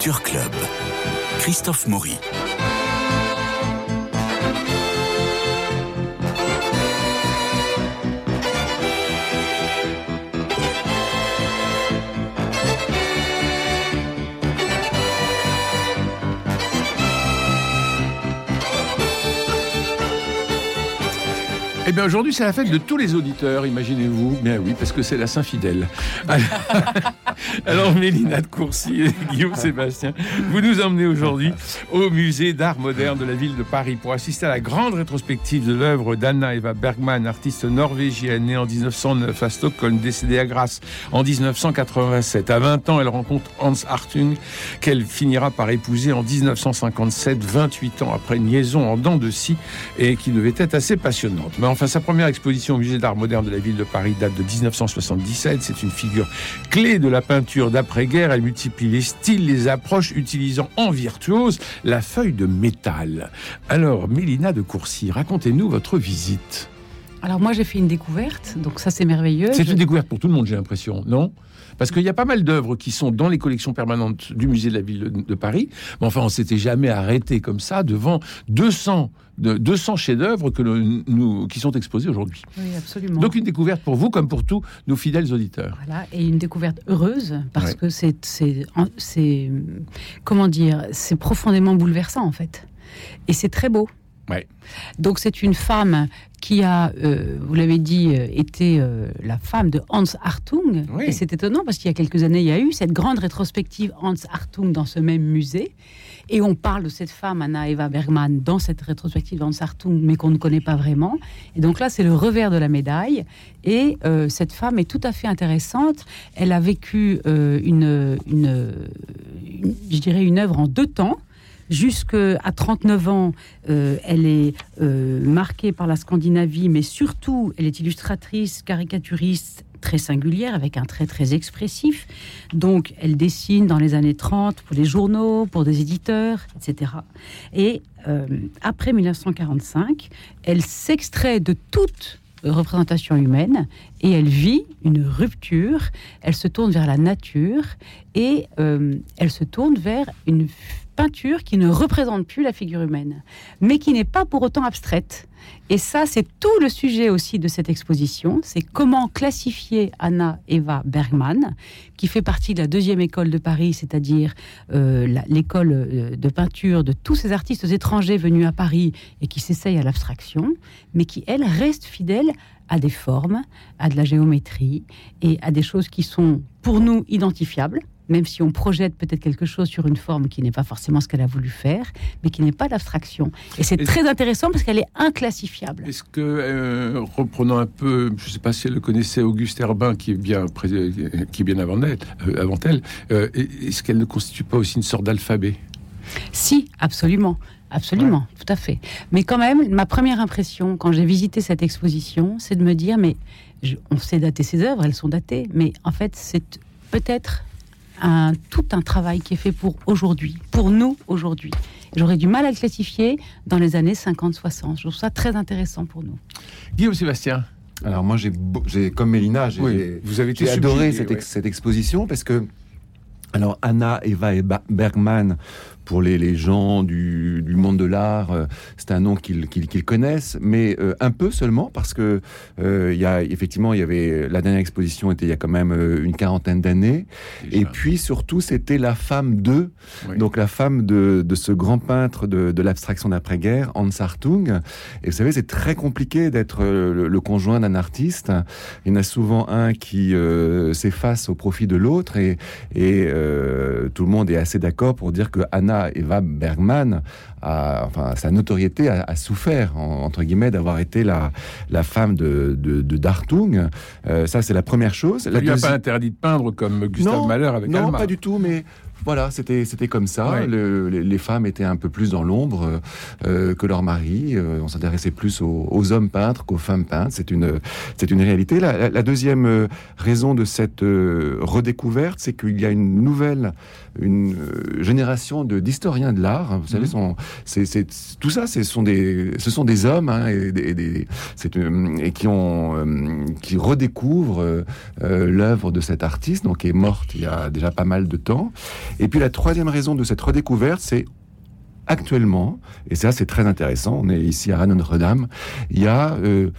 Culture Club. Christophe Maury. Eh bien aujourd'hui c'est la fête de tous les auditeurs, imaginez-vous. Bien oui, parce que c'est la Saint-Fidèle. Alors Mélina de Courcy et Guillaume Sébastien, vous nous emmenez aujourd'hui au musée d'art moderne de la ville de Paris pour assister à la grande rétrospective de l'œuvre d'Anna Eva Bergman, artiste norvégienne née en 1909 à Stockholm, décédée à Grasse en 1987. À 20 ans, elle rencontre Hans Hartung qu'elle finira par épouser en 1957, 28 ans après une liaison en dents de scie et qui devait être assez passionnante. Mais enfin, sa première exposition au musée d'art moderne de la ville de Paris date de 1977. C'est une figure clé de la peinture d'après-guerre. Elle multiplie les styles, les approches, utilisant en virtuose la feuille de métal. Alors, Mélina de Courcy, racontez-nous votre visite. Alors moi j'ai fait une découverte, donc ça c'est merveilleux. C'est une découverte pour tout le monde, j'ai l'impression, non? Parce qu'il y a pas mal d'œuvres qui sont dans les collections permanentes du musée de la ville de, de Paris. Mais enfin, on s'était jamais arrêté comme ça devant 200, de, 200 chefs-d'œuvre que le- nous, qui sont exposés aujourd'hui. Oui, absolument. Donc une découverte pour vous comme pour tous nos fidèles auditeurs. Voilà, et une découverte heureuse parce Ouais. que c'est, c'est, comment dire, c'est profondément bouleversant en fait, et c'est très beau. Ouais. Donc c'est une femme qui a, euh, vous l'avez dit, euh, été euh, la femme de Hans Hartung. Oui. Et c'est étonnant parce qu'il y a quelques années, il y a eu cette grande rétrospective Hans Hartung dans ce même musée. Et on parle de cette femme, Anna Eva Bergman, dans cette rétrospective Hans Hartung, mais qu'on ne connaît pas vraiment. Et donc là, c'est le revers de la médaille. Et euh, cette femme est tout à fait intéressante. Elle a vécu une, une, une- je dirais, une œuvre en deux temps. Jusqu'à 39 ans, euh, elle est euh, marquée par la Scandinavie, mais surtout, elle est illustratrice, caricaturiste très singulière, avec un trait très expressif. Donc, elle dessine dans les années 30 pour les journaux, pour des éditeurs, etc. Et euh, après 1945, elle s'extrait de toute représentation humaine et elle vit une rupture. Elle se tourne vers la nature et euh, elle se tourne vers une peinture qui ne représente plus la figure humaine, mais qui n'est pas pour autant abstraite. Et ça, c'est tout le sujet aussi de cette exposition. C'est comment classifier Anna Eva Bergman, qui fait partie de la deuxième école de Paris, c'est-à-dire euh, l'école euh, de peinture de tous ces artistes étrangers venus à Paris et qui s'essayent à l'abstraction, mais qui, elle, reste fidèle à des formes, à de la géométrie et à des choses qui sont pour nous identifiables, même si on projette peut-être quelque chose sur une forme qui n'est pas forcément ce qu'elle a voulu faire, mais qui n'est pas l'abstraction. Et c'est très intéressant parce qu'elle est inclassifiable. Est-ce que, euh, reprenons un peu, je ne sais pas si elle le connaissait, Auguste Herbin, qui est bien, qui est bien avant elle, euh, avant elle euh, est-ce qu'elle ne constitue pas aussi une sorte d'alphabet? Si, absolument. Absolument, tout à fait. Mais quand même, ma première impression quand j'ai visité cette exposition, c'est de me dire, mais je- on sait dater ces œuvres, elles sont datées, mais en fait, c'est peut-être un, tout un travail qui est fait pour aujourd'hui, pour nous aujourd'hui. J'aurais du mal à le classifier dans les années 50-60. Je trouve ça très intéressant pour nous. Guillaume Sébastien, Alors moi, j'ai, comme Mélina, j'ai, Oui, vous avez été adoré subjugué, cette, ouais. ex- cette exposition parce que, alors Anna Eva et Ba- Bergman, pour les, les gens du, du monde de l'art, euh, c'est un nom qu'ils, qu'ils, qu'ils connaissent, mais euh, un peu seulement parce que euh, il y a effectivement, il y avait la dernière exposition était il y a quand même une quarantaine d'années, et puis surtout c'était la femme de Oui. donc la femme de, de ce grand peintre de, de l'abstraction d'après-guerre, Hans Hartung. Et vous savez, c'est très compliqué d'être le, le conjoint d'un artiste. Il y en a souvent un qui s'efface au profit de l'autre, et, et tout le monde est assez d'accord pour dire que Anna Eva Bergman, a, enfin, sa notoriété a, a souffert, en- entre guillemets, d'avoir été la, la femme de, de, de d'Hartung. Euh, ça, c'est la première chose. Ça La lui a deuxi- pas interdit de peindre comme Gustave Mahler avec non, Alma. pas du tout, mais voilà, c'était c'était comme ça. Ouais. Le- les, les femmes étaient un peu plus dans l'ombre euh, que leurs maris. Euh, on s'intéressait plus aux, aux hommes peintres qu'aux femmes peintres. C'est une c'est une réalité. La, la- la deuxième euh, raison de cette euh, redécouverte, c'est qu'il y a une nouvelle une euh, génération de d'historiens de l'art. Vous savez, sont c'est tout ça, ce sont des ce sont des hommes hein, et, des, des- une- et qui ont euh, qui redécouvrent euh, euh, l'œuvre de cet artiste, donc qui est morte il y a déjà pas mal de temps. Et puis la troisième raison de cette redécouverte, c'est actuellement, et ça c'est très intéressant, on est ici à Notre-Dame, il y a euh,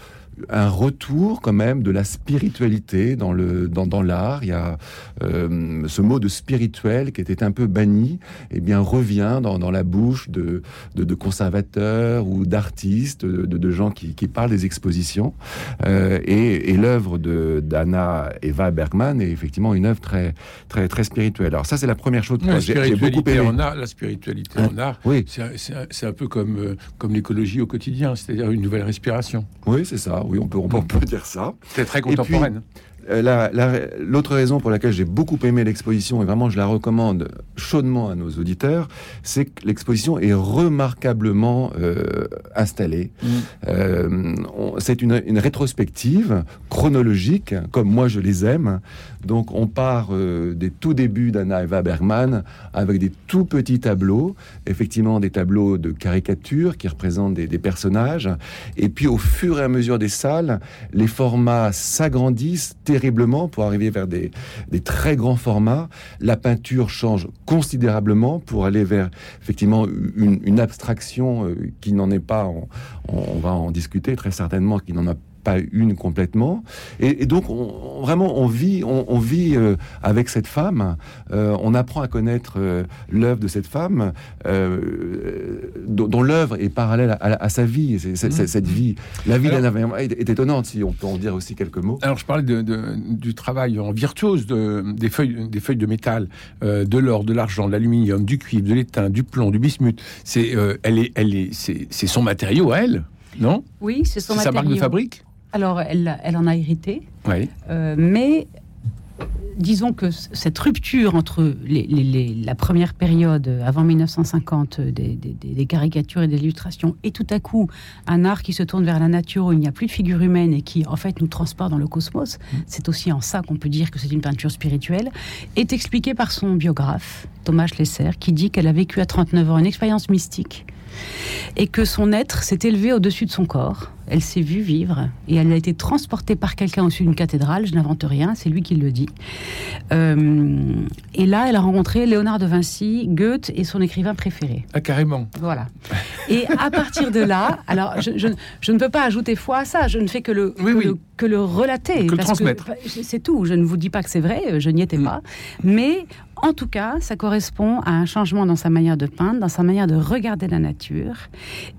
un retour quand même de la spiritualité dans le dans, dans l'art. Il y a euh, ce mot de spirituel qui était un peu banni, et eh bien revient dans, dans la bouche de, de, de conservateurs ou d'artistes, de, de, gens qui, qui, parlent des expositions. Euh, et, et l'œuvre de d'Anna Eva Bergman est effectivement une œuvre très très très spirituelle. Alors ça c'est la première chose. La spiritualité en art, la spiritualité hein en art, oui. c'est un, un, peu comme euh, comme l'écologie au quotidien, c'est-à-dire une nouvelle respiration. Oui, c'est ça oui, on peut, on peut dire ça. C'est très contemporaine. Euh, l'autre raison pour laquelle j'ai beaucoup aimé l'exposition, et vraiment je la recommande chaudement à nos auditeurs, c'est que l'exposition est remarquablement euh, installée. Mm. Euh, c'est une, une, rétrospective chronologique, comme moi je les aime. Donc on part euh, des tout débuts d'Anna Eva Bergman avec des tout petits tableaux, effectivement des tableaux de caricature qui représentent des, des personnages. Et puis au fur et à mesure des salles, les formats s'agrandissent terriblement pour arriver vers des, très grands formats. La peinture change considérablement pour aller vers effectivement une, abstraction euh, qui n'en est pas, on, va en discuter très certainement, qui n'en a pas une complètement. Et, et donc, on, vraiment, on vit, on, on vit euh, avec cette femme. Euh, on apprend à connaître euh, l'œuvre de cette femme, euh, dont, dont l'œuvre est parallèle à, à, à sa vie. C'est, c'est, mmh. Cette vie, la vie d'Anna est, est, étonnante. Si on peut en dire aussi quelques mots. Alors, je parlais de, de, du travail en virtuose de, des feuilles, des feuilles de métal, euh, de l'or, de l'argent, de l'aluminium, du cuivre, de l'étain, du plomb, du bismuth. C'est, euh, elle est, elle est, c'est, c'est son matériau à elle. Non? Oui, c'est son matériau. sa marque de fabrique? Alors, elle, elle, en a hérité. Oui. Euh, mais disons que cette rupture entre les, les, les, la première période avant 1950 des, des, des caricatures et des illustrations et tout à coup un art qui se tourne vers la nature où il n'y a plus de figure humaine et qui en fait nous transporte dans le cosmos, mmh. c'est aussi en ça qu'on peut dire que c'est une peinture spirituelle, est expliqué par son biographe Thomas Schlesser qui dit qu'elle a vécu à 39 ans une expérience mystique et que son être s'est élevé au-dessus de son corps. Elle s'est vue vivre et elle a été transportée par quelqu'un au-dessus d'une cathédrale. Je n'invente rien, c'est lui qui le dit. Euh, et là, elle a rencontré Léonard de Vinci, Goethe et son écrivain préféré. Ah, carrément. Voilà. Et à partir de là, alors je, je, je, ne peux pas ajouter foi à ça, je ne fais que le, oui, que, oui. le que le relater. Que le transmettre. C'est tout. Je ne vous dis pas que c'est vrai, je n'y étais mmh. pas. Mais en tout cas, ça correspond à un changement dans sa manière de peindre, dans sa manière de regarder la nature.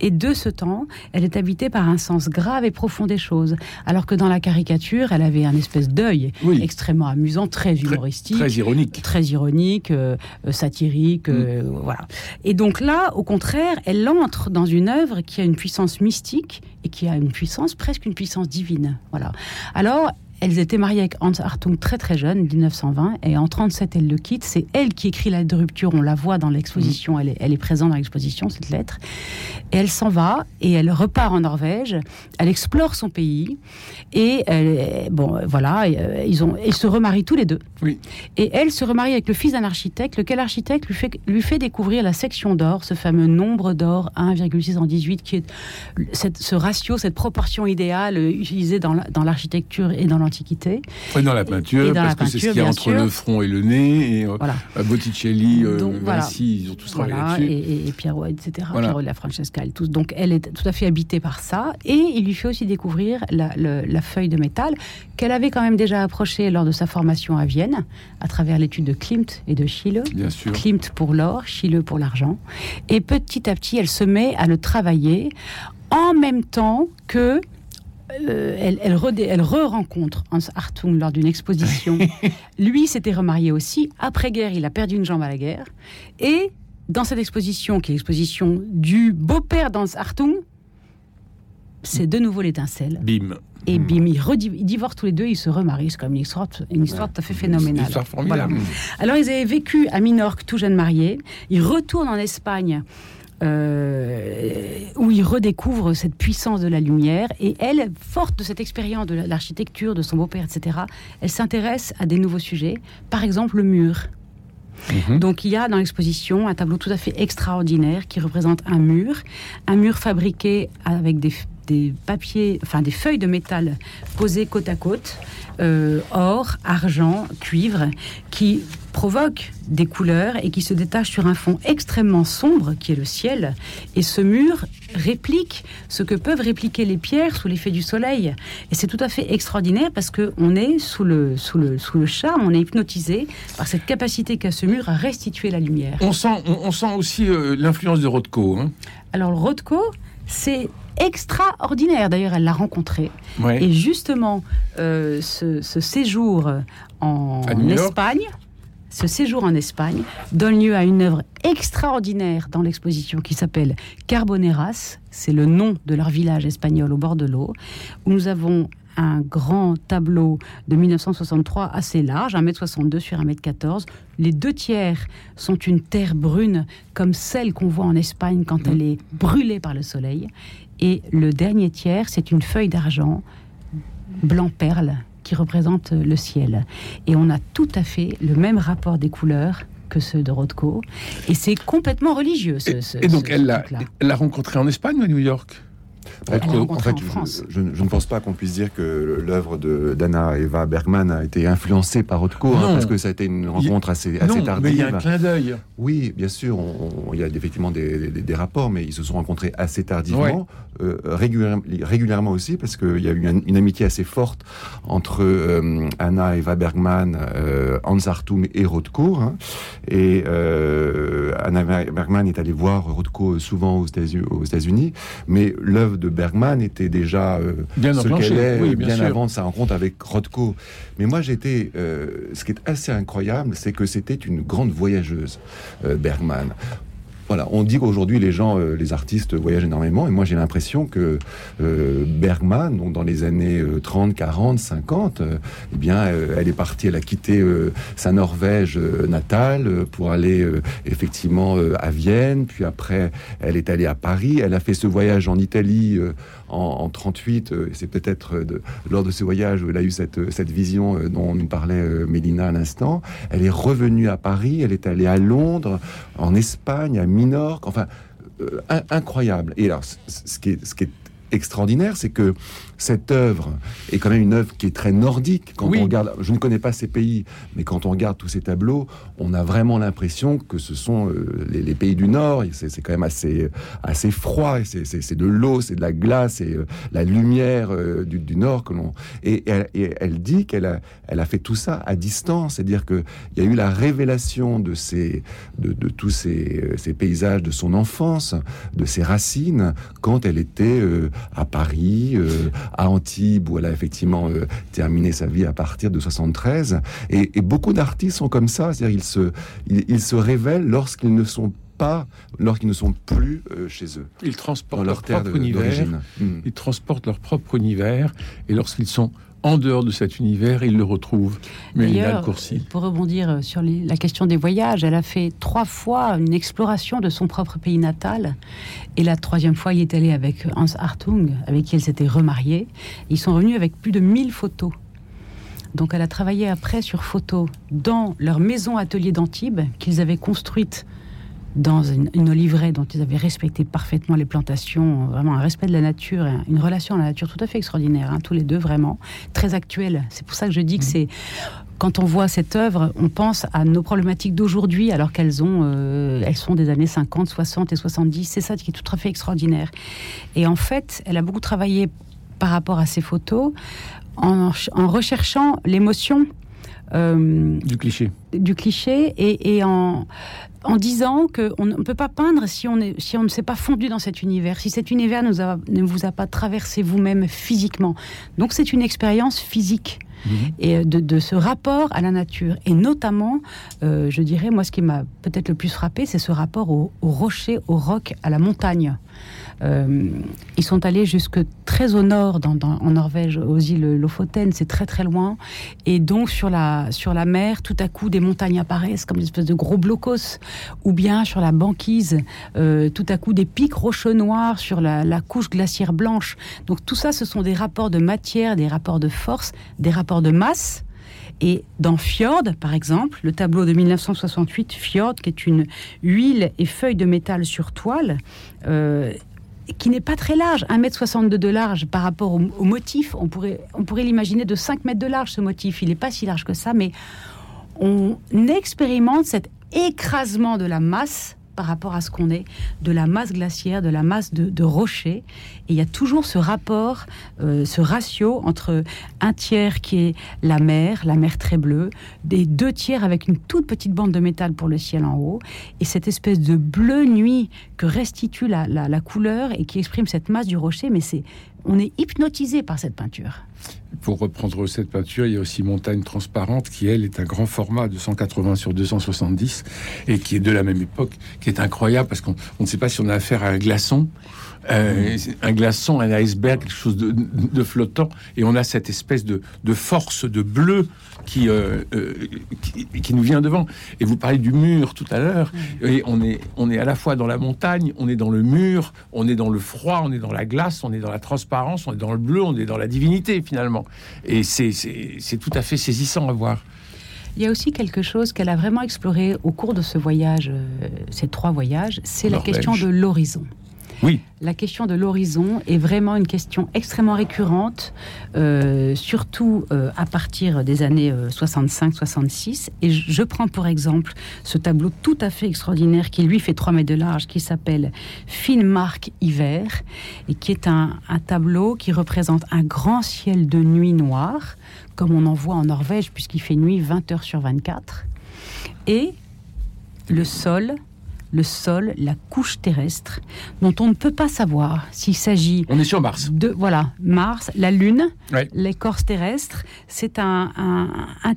Et de ce temps, elle est habitée par un sens grave et profond des choses. Alors que dans la caricature, elle avait un espèce d'œil oui. extrêmement amusant, très humoristique. Très, très ironique. Très ironique, euh, satirique. Mm. Euh, voilà. Et donc là, au contraire, elle entre dans une œuvre qui a une puissance mystique et qui a une puissance, presque une puissance divine. Voilà. Alors, elles étaient mariées avec Hans Hartung très très jeune, 1920, et en 37 elle le quitte. C'est elle qui écrit la lettre de rupture. On la voit dans l'exposition. Mmh. Elle, est, elle est présente dans l'exposition cette lettre. Et elle s'en va et elle repart en Norvège. Elle explore son pays et elle, bon voilà, ils ont ils se remarient tous les deux. Oui. Et elle se remarie avec le fils d'un architecte, lequel architecte lui fait lui fait découvrir la section d'or, ce fameux nombre d'or 1,618 qui est cette, ce ratio, cette proportion idéale utilisée dans l'architecture et dans l'antiquité l'Antiquité. Dans la peinture, dans parce la que c'est ce qu'il y a entre sûr. le front et le nez. Et, voilà. euh, Botticelli, euh, Donc, voilà. Vinci, ils ont tous travaillé voilà. là-dessus. Et, et Piero, etc. Voilà. Piero de la Francesca, elle, tous. Donc elle est tout à fait habitée par ça. Et il lui fait aussi découvrir la, le, la feuille de métal qu'elle avait quand même déjà approchée lors de sa formation à Vienne, à travers l'étude de Klimt et de Schiele. Bien sûr. Klimt pour l'or, Schiele pour l'argent. Et petit à petit, elle se met à le travailler en même temps que euh, elle, elle, re, elle re-rencontre Hans Hartung lors d'une exposition. Lui s'était remarié aussi. Après-guerre, il a perdu une jambe à la guerre. Et dans cette exposition, qui est l'exposition du beau-père d'Hans Hartung, c'est de nouveau l'étincelle. Bim. Et bim, ils, ils, divorcent tous les deux, ils se remarient. C'est comme une histoire, une histoire tout à fait phénoménale. Une histoire formidable. Voilà. Alors, ils avaient vécu à Minorque, tout jeune mariés. Ils retournent en Espagne euh, où il redécouvre cette puissance de la lumière. Et elle, forte de cette expérience de l'architecture, de son beau-père, etc., elle s'intéresse à des nouveaux sujets. Par exemple, le mur. Mmh. Donc il y a dans l'exposition un tableau tout à fait extraordinaire qui représente un mur, un mur fabriqué avec des des papiers, enfin des feuilles de métal posées côte à côte, euh, or, argent, cuivre, qui provoquent des couleurs et qui se détachent sur un fond extrêmement sombre qui est le ciel. Et ce mur réplique ce que peuvent répliquer les pierres sous l'effet du soleil. Et c'est tout à fait extraordinaire parce que on est sous le, sous le, sous le charme, on est hypnotisé par cette capacité qu'a ce mur à restituer la lumière. On sent, on, on sent aussi euh, l'influence de Rothko. Hein. Alors Rothko, c'est extraordinaire. D'ailleurs, elle l'a rencontré. Ouais. Et justement, euh, ce, ce séjour en. Espagne, ce séjour en Espagne donne lieu à une œuvre extraordinaire dans l'exposition qui s'appelle Carboneras. C'est le nom de leur village espagnol au bord de l'eau, où nous avons un grand tableau de 1963 assez large, 1m62 sur 1m14. Les deux tiers sont une terre brune comme celle qu'on voit en Espagne quand elle est brûlée par le soleil. Et le dernier tiers, c'est une feuille d'argent blanc perle qui représente le ciel. Et on a tout à fait le même rapport des couleurs que ceux de Rothko. Et c'est complètement religieux, ce, ce- Et donc, ce- elle l'a rencontré en Espagne ou à New York? En fait, en je- France. Je, je ne pense pas qu'on puisse dire que l'œuvre de d'Anna Eva Bergman a été influencée par Rothko, hein, parce que ça a été une rencontre assez, assez Non, tardive. mais il y a un clin d'œil. Oui, bien sûr, on- on- il y a effectivement des, des- des rapports, mais ils se sont rencontrés assez tardivement, euh, régulièrement, régulièrement aussi, parce qu'il y a eu une, une amitié assez forte entre euh, Anna Eva Bergman, euh, Hans Hartung et Rothko. hein. et euh, Anna Bergman est allée voir Rothko souvent aux États-Unis, aux États-Unis, mais l'œuvre de Bergman était déjà euh, Bien ce qu'elle est oui, bien avant sa rencontre avec Rothko. Mais moi, j'étais. euh, ce qui est assez incroyable, c'est que c'était une grande voyageuse, euh, Bergman. Voilà, on dit qu'aujourd'hui les gens, euh, les artistes voyagent énormément, et moi j'ai l'impression que euh, Bergman, donc dans les années euh, 30, 40, 50, euh, eh bien, euh, elle est partie, elle a quitté sa Norvège natale pour aller effectivement à Vienne, puis après elle est allée à Paris, elle a fait ce voyage en Italie en, en 38, euh, et c'est peut-être lors de ce voyage où elle a eu cette, cette vision dont nous parlait Mélina à l'instant. Elle est revenue à Paris, elle est allée à Londres, en Espagne, à Minorque, enfin, euh, in- incroyable. Et alors, ce qui est, ce qui est extraordinaire, c'est que cette œuvre est quand même une œuvre qui est très nordique. Quand Oui. on regarde, je ne connais pas ces pays, mais quand on regarde tous ces tableaux, on a vraiment l'impression que ce sont euh, les, les pays du Nord. C'est c'est quand même assez, assez froid. c'est- C'est c'est de l'eau, c'est de la glace et euh, la lumière euh, du, du Nord que l'on. Et, elle, et elle dit qu'elle a, elle a fait tout ça à distance, c'est-à-dire que il y a eu la révélation de ces, de, de tous ces, euh, ces paysages de son enfance, de ses racines, quand elle était euh, à Paris, euh, à Antibes, où elle a effectivement euh, terminé sa vie à partir de 73. Et, et beaucoup d'artistes sont comme ça, c'est-à-dire ils se, ils, ils se révèlent lorsqu'ils ne sont pas, lorsqu'ils ne sont plus euh, chez eux, Ils transportent leur leur terre propre de- univers. d'origine. Mm. Ils transportent leur propre univers. Et lorsqu'ils sont en dehors de cet univers, ils le retrouvent. Mélina D'ailleurs, Courcy. pour rebondir sur les- la question des voyages, elle a fait trois fois une exploration de son propre pays natal. Et la troisième fois, il est allé avec Hans Hartung, avec qui elle s'était remariée. Ils sont revenus avec plus de 1000 photos. Donc elle a travaillé après sur photos dans leur maison atelier d'Antibes qu'ils avaient construite dans une, une oliveraie dont ils avaient respecté parfaitement les plantations, vraiment un respect de la nature, une relation à la nature tout à fait extraordinaire, hein, tous les deux vraiment, très actuelle. C'est pour ça que je dis que c'est quand on voit cette œuvre, on pense à nos problématiques d'aujourd'hui alors qu'elles ont, euh, elles sont des années 50, 60 et 70. C'est ça qui est tout à fait extraordinaire. Et en fait, elle a beaucoup travaillé par rapport à ces photos en, en recherchant l'émotion. euh, Du cliché. du cliché et, et en, en disant qu'on ne peut pas peindre si on, est, si on ne s'est pas fondu dans cet univers, si cet univers nous a- ne vous a pas traversé vous-même physiquement. Donc c'est une expérience physique. Et de, de ce rapport à la nature. Et notamment, euh, je dirais, moi, ce qui m'a peut-être le plus frappé, c'est ce rapport au, au rocher, au roc, à la montagne. Euh, ils sont allés jusque très au nord, en Norvège, aux îles Lofoten, c'est très très loin. Et donc sur la, sur la mer, tout à coup, des montagnes apparaissent comme une espèce de gros blocos. Ou bien sur la banquise, euh, tout à coup, des pics rocheux noirs sur la, couche glaciaire blanche. Donc tout ça, ce sont des rapports de matière, des rapports de force, des rapports de masse. Et dans Fjord, par exemple, le tableau de 1968, Fjord, qui est une huile et feuilles de métal sur toile, euh, qui n'est pas très large, 1m62 de large par rapport au, motif. On pourrait, on pourrait l'imaginer de 5 mètres de large, ce motif. Il n'est pas si large que ça, mais on expérimente cet écrasement de la masse par rapport à ce qu'on est, de la masse glaciaire, de la masse de, rochers. Et il y a toujours ce rapport, euh, ce ratio entre un tiers qui est la mer, la mer très bleue, des deux tiers avec une toute petite bande de métal pour le ciel en haut, et cette espèce de bleu nuit que restitue la, la couleur et qui exprime cette masse du rocher. Mais c'est, on est hypnotisé par cette peinture. Pour reprendre cette peinture, il y a aussi Montagne Transparente, qui elle est un grand format de 180 sur 270 et qui est de la même époque, qui est incroyable parce qu'on ne sait pas si on a affaire à un glaçon euh, un glaçon, un iceberg, quelque chose de, flottant, et on a cette espèce de, force de bleu euh, euh, qui, qui, nous vient devant. Et vous parlez du mur tout à l'heure, et on est, on est à la fois dans la montagne, on est dans le mur, on est dans le froid, on est dans la glace, on est dans la transparence, on est dans le bleu, on est dans la divinité finalement. Et c'est tout à fait saisissant à voir. Il y a aussi quelque chose qu'elle a vraiment exploré au cours de ce voyage, ces trois voyages, c'est la question de l'horizon. La question de l'horizon est vraiment une question extrêmement récurrente, euh, surtout euh, à partir des années 65-66. Euh, et je, prends pour exemple ce tableau tout à fait extraordinaire qui lui fait 3 mètres de large, qui s'appelle Finnmark hiver, et qui est un, un tableau qui représente un grand ciel de nuit noire, comme on en voit en Norvège, puisqu'il fait nuit 20 heures sur 24. Et le sol le sol, la couche terrestre, dont on ne peut pas savoir s'il s'agit. On est sur Mars. De voilà, Mars, la Lune, l'écorce terrestre. C'est un,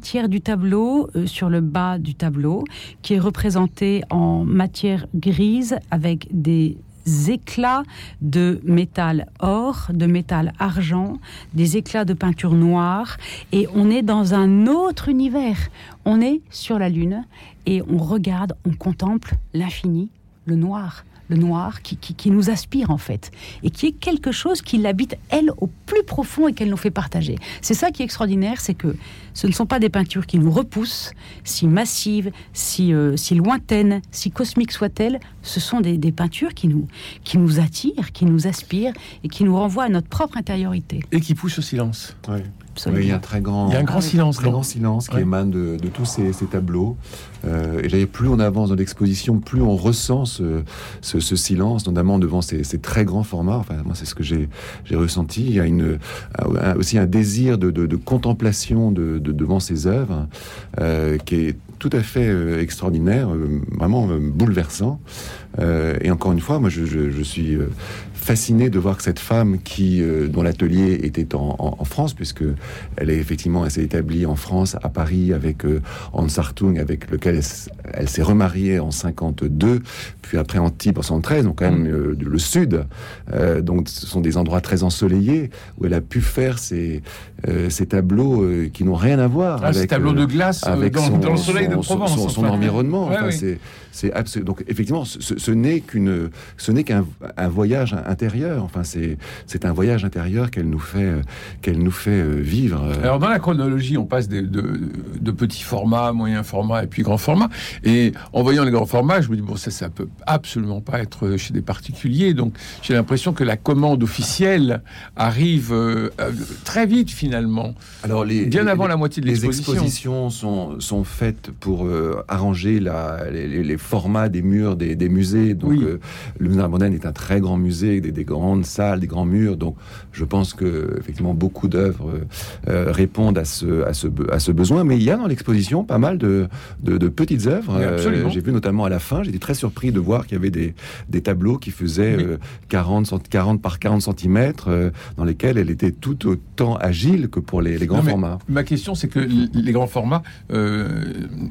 tiers du tableau euh, sur le bas du tableau qui est représenté en matière grise avec des éclats de métal or, de métal argent, des éclats de peinture noire, et on est dans un autre univers. On est sur la Lune et on regarde, on contemple l'infini, le noir, le noir qui, qui, nous aspire en fait, et qui est quelque chose qui l'habite elle au plus profond et qu'elle nous fait partager. C'est ça qui est extraordinaire, c'est que ce ne sont pas des peintures qui nous repoussent, si massives, si, euh, si lointaines, si cosmiques soient-elles, ce sont des, des, peintures qui nous, qui nous attirent, qui nous aspirent et qui nous renvoient à notre propre intériorité. Et qui poussent au silence. Oui, il y a un très grand, il y a un grand silence, très grand silence qui émane de, de tous ces, ces tableaux. Euh, et plus on avance dans l'exposition, plus on ressent ce, ce, ce, silence, notamment devant ces, ces, très grands formats. Enfin, moi, c'est ce que j'ai ressenti. Il y a une, aussi un désir de, de, de contemplation de, devant ces œuvres euh, qui est tout à fait euh, extraordinaire, vraiment euh, bouleversant. et encore une fois, moi, je, je, je suis fasciné de voir que cette femme qui euh, dont l'atelier était en, en, en, France, puisque elle est effectivement elle s'est établie en France à Paris avec euh, Hans Hartung, avec lequel elle, s'est remariée en 52, puis après Antibes en 73, donc quand même mm. euh, le sud. Euh, donc ce sont des endroits très ensoleillés où elle a pu faire ces, euh, ces tableaux qui n'ont rien à voir ah, avec ces tableaux de glace avec dans, son, dans le soleil de Provence, son, son, environnement. Ouais, enfin, oui. C'est absolu. Donc effectivement, ce, ce n'est qu'une, ce n'est qu'un un voyage intérieur. Enfin, c'est c'est un voyage intérieur qu'elle nous fait qu'elle nous fait vivre. Alors dans la chronologie, on passe de, de, de petits formats, moyens formats et puis grands formats. Et en voyant les grands formats, je me dis bon ça ça peut absolument pas être chez des particuliers. Donc j'ai l'impression que la commande officielle arrive euh, euh très vite finalement. Alors les, bien avant la moitié de l'exposition. Les expositions sont, sont faites pour euh, arranger la, les, les, formats des murs des, des musées. Donc oui. euh, le musée moderne est un très grand musée, des, des, grandes salles, des grands murs. Donc je pense que effectivement beaucoup d'œuvres euh, répondent à ce, à, ce, à ce besoin. Mais il y a dans l'exposition pas mal de, de, de petites œuvres. Euh, j'ai vu notamment à la fin, j'étais très surpris de voir qu'il y avait des, des tableaux qui faisaient oui. 40, 40 par 40 cm, euh, dans lesquels elle était tout autant agile que pour les, les grands non, formats. Ma question, c'est que les grands formats euh,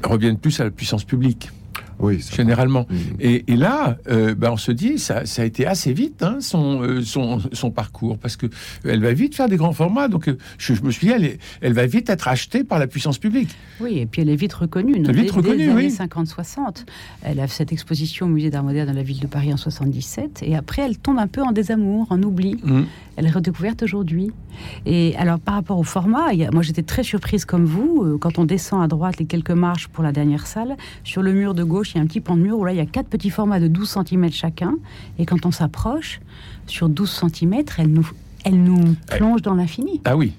reviennent plus à la puissance publique. Oui, généralement. Mmh. Et, et, là, euh, ben on se dit, ça, ça, a été assez vite hein, son, euh, son, son, parcours, parce que elle va vite faire des grands formats. Donc, euh, je, je, me suis dit, elle, est, elle, va vite être achetée par la puissance publique. Oui, et puis elle est vite reconnue. Elle est vite reconnue, oui. 50-60. Elle a cette exposition au musée d'art moderne dans la ville de Paris en 77, et après, elle tombe un peu en désamour, en oubli. Mmh. Elle est redécouverte aujourd'hui. Et alors, par rapport au format, il y a, moi j'étais très surprise comme vous, euh, quand on descend à droite les quelques marches pour la dernière salle, sur le mur de gauche, gauche, il y a un petit pan de mur où là, il y a quatre petits formats de 12 cm chacun. Et quand on s'approche, sur 12 cm, elle nous, elle nous plonge dans l'infini. Ah oui.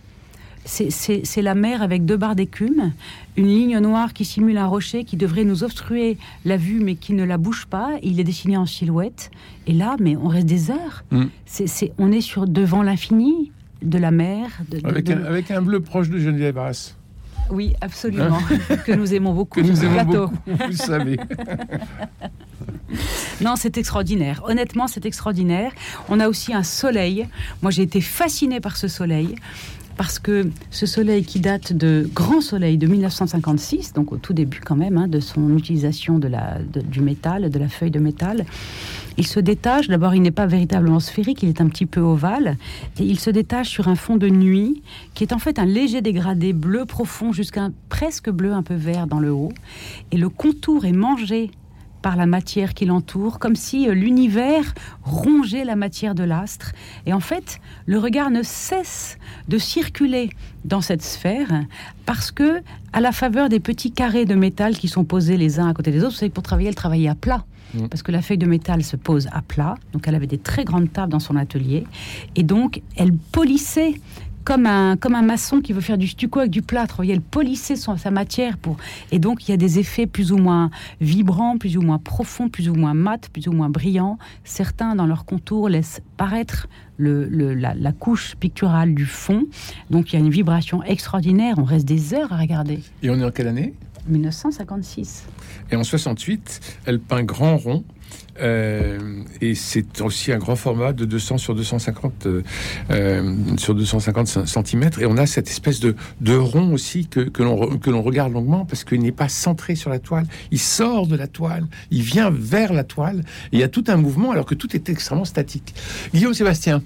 C'est la mer avec deux barres d'écume, une ligne noire qui simule un rocher qui devrait nous obstruer la vue mais qui ne la bouge pas. Il est dessiné en silhouette. Et là, mais on reste des heures. Mm. On est sur devant l'infini de la mer. De, de- Avec, de- un, avec un bleu proche de Geneviève Arras. Oui, absolument. que nous aimons beaucoup. Que nous aimons plateau. beaucoup, vous le savez. Non, c'est extraordinaire. Honnêtement, c'est extraordinaire. On a aussi un soleil. Moi, j'ai été fascinée par ce soleil. Parce que ce soleil qui date de Grand Soleil de 1956, donc au tout début quand même hein, de son utilisation de la, de- du métal, de la feuille de métal, il se détache. D'abord, il n'est pas véritablement sphérique, il est un petit peu ovale. Et il se détache sur un fond de nuit qui est en fait un léger dégradé bleu profond jusqu'à presque bleu un peu vert dans le haut. Et le contour est mangé par la matière qui l'entoure, comme si euh, l'univers rongeait la matière de l'astre. Et en fait, le regard ne cesse de circuler dans cette sphère parce que, à la faveur des petits carrés de métal qui sont posés les uns à côté des autres, vous savez pour travailler, elle travaillait à plat. Mm. Parce que la feuille de métal se pose à plat, donc elle avait des très grandes tables dans son atelier, et donc elle polissait comme un, comme un maçon qui veut faire du stucco avec du plâtre. Elle polissait son, sa matière pour. Et donc, il y a des effets plus ou moins vibrants, plus ou moins profonds, plus ou moins mat, plus ou moins brillants. Certains, dans leur contour, laissent paraître le, le- la, la couche picturale du fond. Donc, il y a une vibration extraordinaire. On reste des heures à regarder. Et on est en quelle année? 1956. Et en 68, elle peint grand rond. Euh, et c'est aussi un grand format de 200 sur 250 euh, euh, sur 250 cm et on a cette espèce de, de rond aussi que, que l'on regarde longuement parce qu'il n'est pas centré sur la toile. Il sort de la toile il vient vers la toile il y a tout un mouvement alors que tout est extrêmement statique. Guillaume Sébastien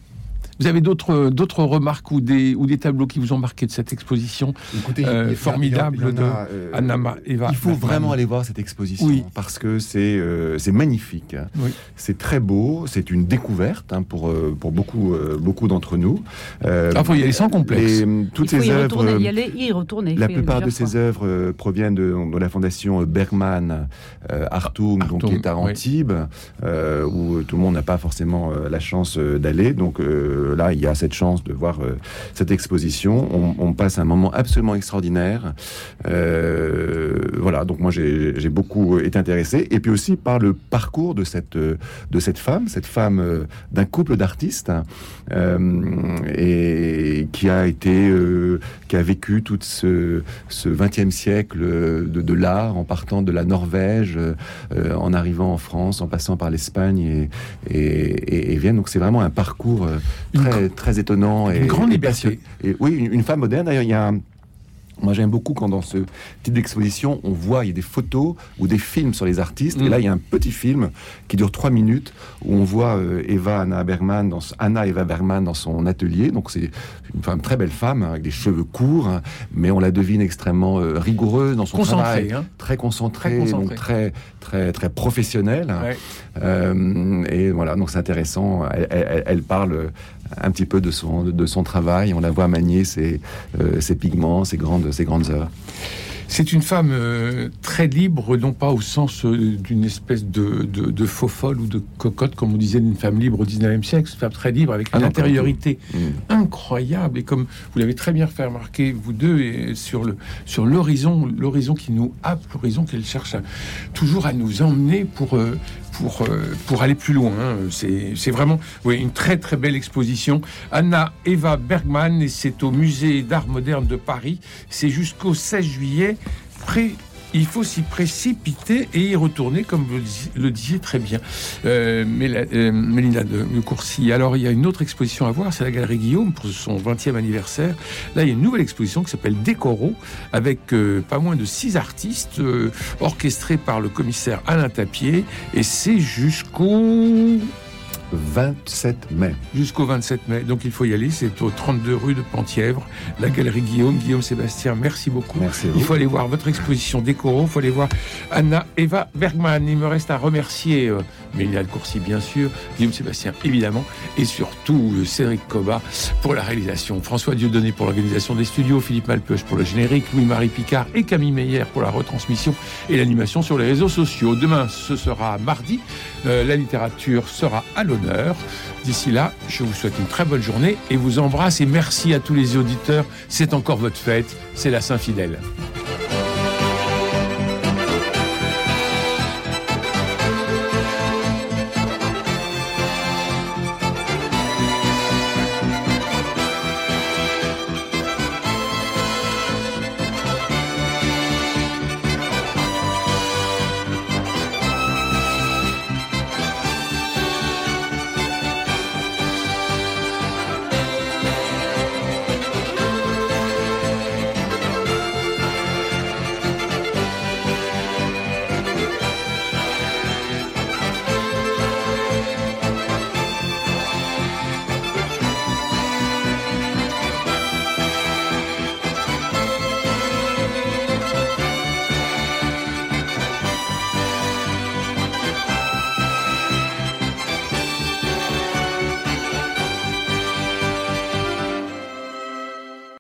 vous avez d'autres d'autres remarques ou des ou des tableaux qui vous ont marqué de cette exposition Écoutez, Euh, formidable il y en a, de euh, Anna Eva Il faut Bergman. vraiment aller voir cette exposition Oui. parce que c'est euh, c'est magnifique. Oui. C'est très beau. C'est une découverte hein, pour euh, pour beaucoup euh, beaucoup d'entre nous. Euh, Ah, faut y aller sans complexe. les- toutes il faut ces y œuvres. retourner, y aller, y retourner. La plupart de ces fois. œuvres euh, proviennent de, de la fondation Bergman euh, Hartung, donc, qui est à oui. Antibes, euh, où tout le monde n'a pas forcément euh, la chance euh, d'aller. Donc euh, là, il y a cette chance de voir euh, cette exposition. On, passe un moment absolument extraordinaire. Euh, voilà, donc moi j'ai beaucoup été intéressé. Et puis aussi par le parcours de cette, de cette femme, cette femme euh, d'un couple d'artistes, et qui a été, qui a vécu tout ce, ce 20e siècle de, l'art en partant de la Norvège, en arrivant en France, en passant par l'Espagne et, et, et- et Vienne. Donc c'est vraiment un parcours très, très étonnant une et, grande et liberté. Et oui, une, une femme moderne. D'ailleurs, il y a un- moi, j'aime beaucoup quand dans ce type d'exposition, on voit, il y a des photos ou des films sur les artistes. Mm. Et là, il y a un petit film qui dure trois minutes où on voit euh, Eva Anna Bergman dans, Anna Eva Bergman dans son atelier. Donc, c'est une femme, très belle femme, hein, avec des cheveux courts, hein, mais on la devine extrêmement euh, rigoureuse dans son Concentré, travail. hein. Très concentrée, Très donc très, très, très professionnelle. Ouais. Euh, et voilà, donc c'est intéressant. Elle, elle- elle parle un petit peu de son, de son travail. On la voit manier ses, euh, ses pigments, ses grandes, ses grandes œuvres. C'est une femme euh, très libre, non pas au sens euh, d'une espèce de, de, de faux folle ou de cocotte, comme on disait d'une femme libre au 19e siècle. Une femme très libre, avec Ah une non, intériorité Mm. incroyable. Et comme vous l'avez très bien fait remarquer, vous deux, et sur le sur l'horizon, l'horizon qui nous happe, l'horizon qu'elle cherche à- toujours à nous emmener pour euh, pour euh, pour aller plus loin. hein. C'est c'est vraiment oui, une très très belle exposition. Anna Eva Bergman et c'est au musée d'art moderne de Paris. C'est jusqu'au 16 juillet. Pré- il faut s'y précipiter et y retourner, comme vous le disiez- très bien, euh, euh, Mélina de, de Courcy. Alors, il y a une autre exposition à voir, c'est la Galerie Guillaume pour son 20e anniversaire. Là, il y a une nouvelle exposition qui s'appelle Décoro, avec euh, pas moins de six artistes, euh, orchestrés par le commissaire Alain Tapier, et c'est jusqu'au 27 mai. Jusqu'au 27 mai. Donc il faut y aller. C'est au 32 rue de Pentièvre, la galerie Guillaume. Guillaume Sébastien, merci beaucoup. Merci Il faut aller voir votre exposition Décoro. Il faut aller voir Anna Eva Bergman. Il me reste à remercier euh, Mélina Courcy, bien sûr, Guillaume Sébastien, évidemment, et surtout euh, Cédric Coba pour la réalisation, François Dieudonné pour l'organisation des studios, Philippe Malpeuche pour le générique, Louis-Marie Picard et Camille Meyer pour la retransmission et l'animation sur les réseaux sociaux. Demain, ce sera mardi. Euh, la littérature sera à l'honneur. D'ici là, je vous souhaite une très bonne journée et vous embrasse et merci à tous les auditeurs. C'est encore votre fête, c'est la Saint-Fidèle.